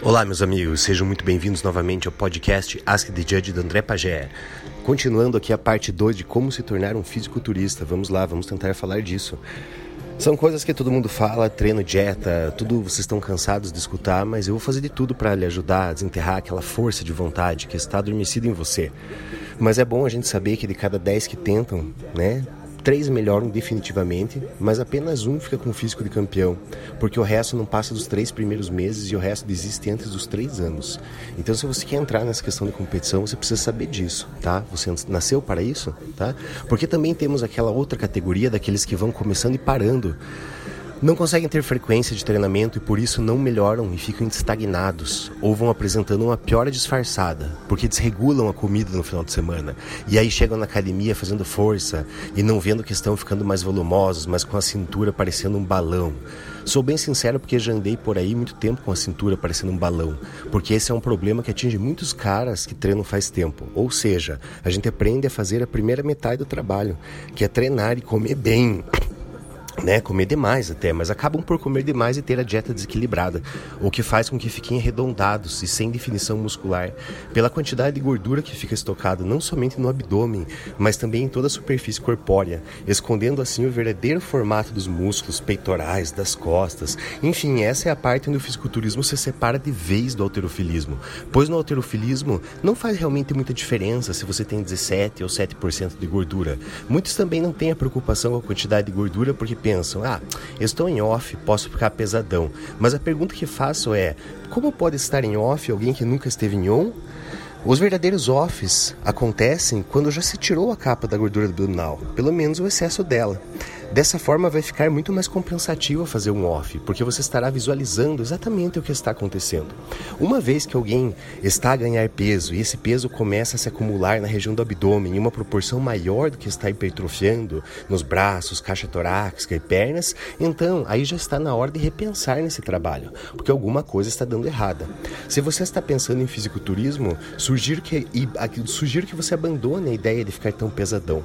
Olá, meus amigos, sejam muito bem-vindos novamente ao podcast Ask the Judge do André Pagé. Continuando aqui a parte 2 de como se tornar um fisiculturista. Vamos lá, vamos tentar falar disso. São coisas que todo mundo fala, treino, dieta, tudo vocês estão cansados de escutar, mas eu vou fazer de tudo para lhe ajudar a desenterrar aquela força de vontade que está adormecida em você. Mas é bom a gente saber que de cada 10 que tentam, né, Três melhoram definitivamente, mas apenas um fica com o físico de campeão, porque o resto não passa dos três primeiros meses e o resto desiste antes dos três anos. Então, se você quer entrar nessa questão de competição, você precisa saber disso, tá? Você nasceu para isso, tá? Porque também temos aquela outra categoria daqueles que vão começando e parando não conseguem ter frequência de treinamento e por isso não melhoram e ficam estagnados ou vão apresentando uma piora disfarçada, porque desregulam a comida no final de semana e aí chegam na academia fazendo força e não vendo que estão ficando mais volumosos, mas com a cintura parecendo um balão. Sou bem sincero porque já andei por aí muito tempo com a cintura parecendo um balão, porque esse é um problema que atinge muitos caras que treinam faz tempo. Ou seja, a gente aprende a fazer a primeira metade do trabalho, que é treinar e comer bem né, comer demais até, mas acabam por comer demais e ter a dieta desequilibrada, o que faz com que fiquem arredondados e sem definição muscular, pela quantidade de gordura que fica estocada não somente no abdômen, mas também em toda a superfície corpórea, escondendo assim o verdadeiro formato dos músculos peitorais, das costas. Enfim, essa é a parte onde o fisiculturismo se separa de vez do alterofilismo, pois no alterofilismo não faz realmente muita diferença se você tem 17 ou 7% de gordura. Muitos também não têm a preocupação com a quantidade de gordura porque pensam, ah, estou em off, posso ficar pesadão. Mas a pergunta que faço é, como pode estar em off alguém que nunca esteve em on? Os verdadeiros offs acontecem quando já se tirou a capa da gordura abdominal, pelo menos o excesso dela. Dessa forma, vai ficar muito mais compensativo fazer um off, porque você estará visualizando exatamente o que está acontecendo. Uma vez que alguém está a ganhar peso e esse peso começa a se acumular na região do abdômen em uma proporção maior do que está hipertrofiando nos braços, caixa torácica e pernas, então aí já está na hora de repensar nesse trabalho, porque alguma coisa está dando errada. Se você está pensando em fisiculturismo, sugiro que, sugiro que você abandone a ideia de ficar tão pesadão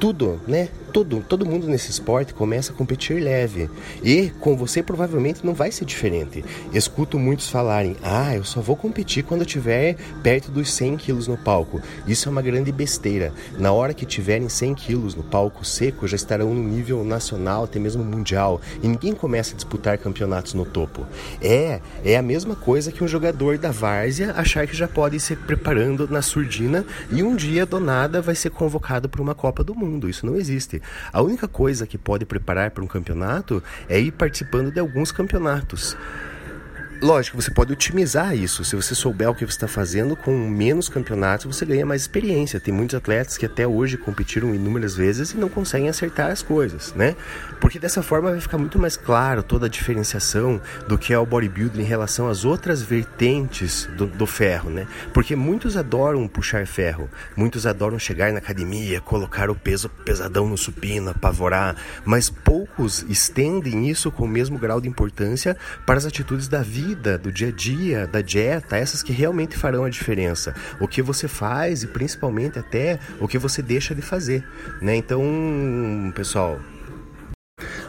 tudo, né? Todo, todo mundo nesse esporte começa a competir leve. E com você provavelmente não vai ser diferente. Escuto muitos falarem: ah, eu só vou competir quando eu tiver perto dos 100 quilos no palco. Isso é uma grande besteira. Na hora que tiverem 100 quilos no palco seco, já estarão no nível nacional, até mesmo mundial. E ninguém começa a disputar campeonatos no topo. É, é a mesma coisa que um jogador da várzea achar que já pode ir se preparando na surdina e um dia do nada vai ser convocado para uma Copa do Mundo mundo, isso não existe. A única coisa que pode preparar para um campeonato é ir participando de alguns campeonatos. Lógico, você pode otimizar isso. Se você souber o que você está fazendo, com menos campeonatos você ganha mais experiência. Tem muitos atletas que até hoje competiram inúmeras vezes e não conseguem acertar as coisas, né? Porque dessa forma vai ficar muito mais claro toda a diferenciação do que é o bodybuilding em relação às outras vertentes do, do ferro, né? Porque muitos adoram puxar ferro, muitos adoram chegar na academia, colocar o peso pesadão no supino, apavorar, mas poucos estendem isso com o mesmo grau de importância para as atitudes da vida vida, do dia a dia, da dieta, essas que realmente farão a diferença. O que você faz e principalmente até o que você deixa de fazer, né? Então, pessoal,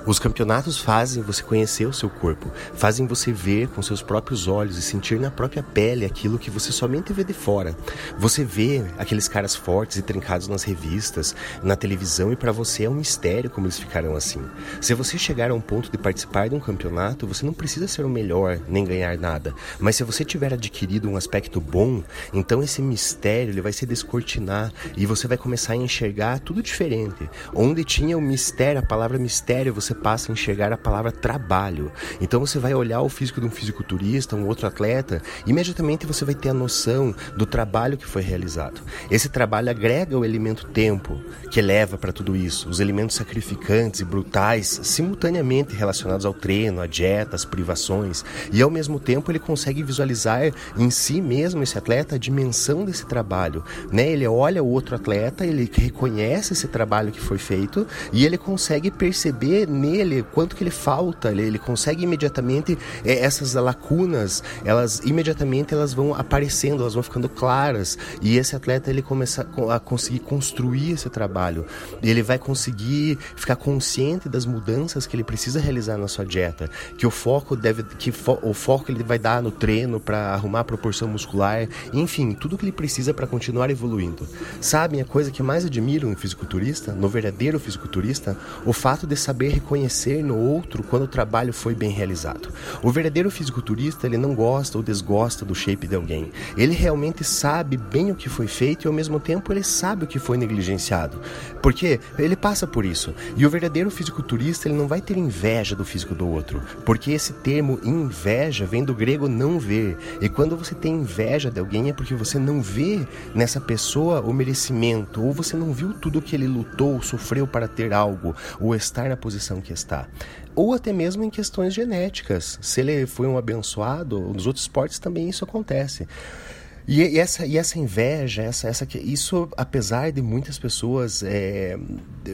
os campeonatos fazem você conhecer o seu corpo, fazem você ver com seus próprios olhos e sentir na própria pele aquilo que você somente vê de fora. Você vê aqueles caras fortes e trincados nas revistas, na televisão e para você é um mistério como eles ficaram assim. Se você chegar a um ponto de participar de um campeonato, você não precisa ser o melhor nem ganhar nada, mas se você tiver adquirido um aspecto bom, então esse mistério ele vai se descortinar e você vai começar a enxergar tudo diferente. Onde tinha o mistério, a palavra mistério, você você passa a enxergar a palavra trabalho. Então você vai olhar o físico de um fisiculturista, um outro atleta, imediatamente você vai ter a noção do trabalho que foi realizado. Esse trabalho agrega o elemento tempo, que leva para tudo isso, os elementos sacrificantes e brutais, simultaneamente relacionados ao treino, à dieta, às privações, e ao mesmo tempo ele consegue visualizar em si mesmo esse atleta a dimensão desse trabalho, né? Ele olha o outro atleta, ele reconhece esse trabalho que foi feito e ele consegue perceber nele quanto que ele falta, ele, ele consegue imediatamente é, essas lacunas, elas imediatamente elas vão aparecendo, elas vão ficando claras e esse atleta ele começa a conseguir construir esse trabalho, ele vai conseguir ficar consciente das mudanças que ele precisa realizar na sua dieta, que o foco deve, que fo, o foco ele vai dar no treino para arrumar a proporção muscular, enfim, tudo que ele precisa para continuar evoluindo. Sabem a coisa que mais admiro no fisiculturista, no verdadeiro fisiculturista, o fato de saber reconhecer no outro quando o trabalho foi bem realizado. O verdadeiro fisiculturista, ele não gosta ou desgosta do shape de alguém. Ele realmente sabe bem o que foi feito e ao mesmo tempo ele sabe o que foi negligenciado. Porque ele passa por isso. E o verdadeiro fisiculturista, ele não vai ter inveja do físico do outro, porque esse termo inveja vem do grego não ver. E quando você tem inveja de alguém é porque você não vê nessa pessoa o merecimento, ou você não viu tudo que ele lutou, sofreu para ter algo, ou estar na posição que está ou até mesmo em questões genéticas. Se ele foi um abençoado, nos outros esportes também isso acontece. E, e, essa, e essa inveja, essa, essa, isso, apesar de muitas pessoas é,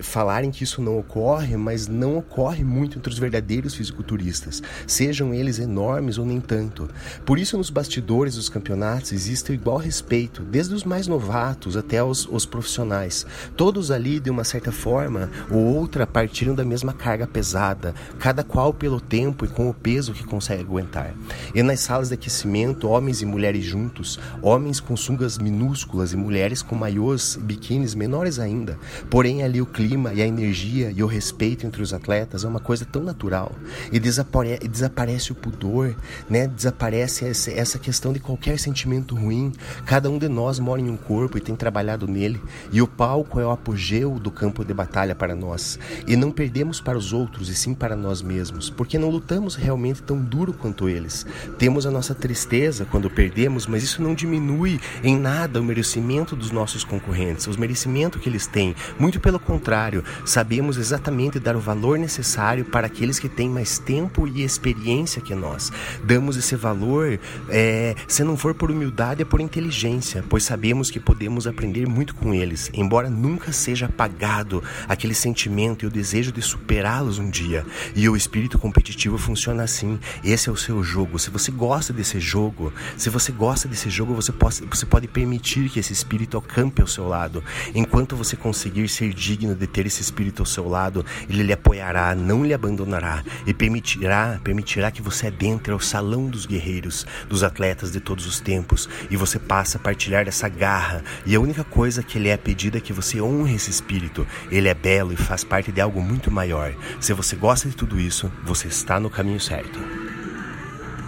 falarem que isso não ocorre, mas não ocorre muito entre os verdadeiros fisiculturistas, sejam eles enormes ou nem tanto. Por isso, nos bastidores dos campeonatos existe o igual respeito, desde os mais novatos até os, os profissionais. Todos ali, de uma certa forma ou outra, partiram da mesma carga pesada, cada qual pelo tempo e com o peso que consegue aguentar. E nas salas de aquecimento, homens e mulheres juntos, homens com sungas minúsculas e mulheres com maiôs e biquínis menores ainda. Porém, ali o clima e a energia e o respeito entre os atletas é uma coisa tão natural. E desapare desaparece o pudor, né? desaparece essa questão de qualquer sentimento ruim. Cada um de nós mora em um corpo e tem trabalhado nele. E o palco é o apogeu do campo de batalha para nós. E não perdemos para os outros, e sim para nós mesmos, porque não lutamos realmente tão duro quanto eles. Temos a nossa tristeza quando perdemos, mas isso não diminui diminui em nada o merecimento dos nossos concorrentes, o merecimento que eles têm. Muito pelo contrário, sabemos exatamente dar o valor necessário para aqueles que têm mais tempo e experiência que nós. Damos esse valor, é, se não for por humildade, é por inteligência, pois sabemos que podemos aprender muito com eles, embora nunca seja apagado aquele sentimento e o desejo de superá-los um dia. E o espírito competitivo funciona assim. Esse é o seu jogo. Se você gosta desse jogo, se você gosta desse jogo, você pode, você pode permitir que esse espírito acampe ao seu lado. Enquanto você conseguir ser digno de ter esse espírito ao seu lado, ele lhe apoiará, não lhe abandonará e permitirá, permitirá que você adentre ao salão dos guerreiros, dos atletas de todos os tempos e você passa a partilhar dessa garra. E a única coisa que lhe é pedida é que você honre esse espírito. Ele é belo e faz parte de algo muito maior. Se você gosta de tudo isso, você está no caminho certo.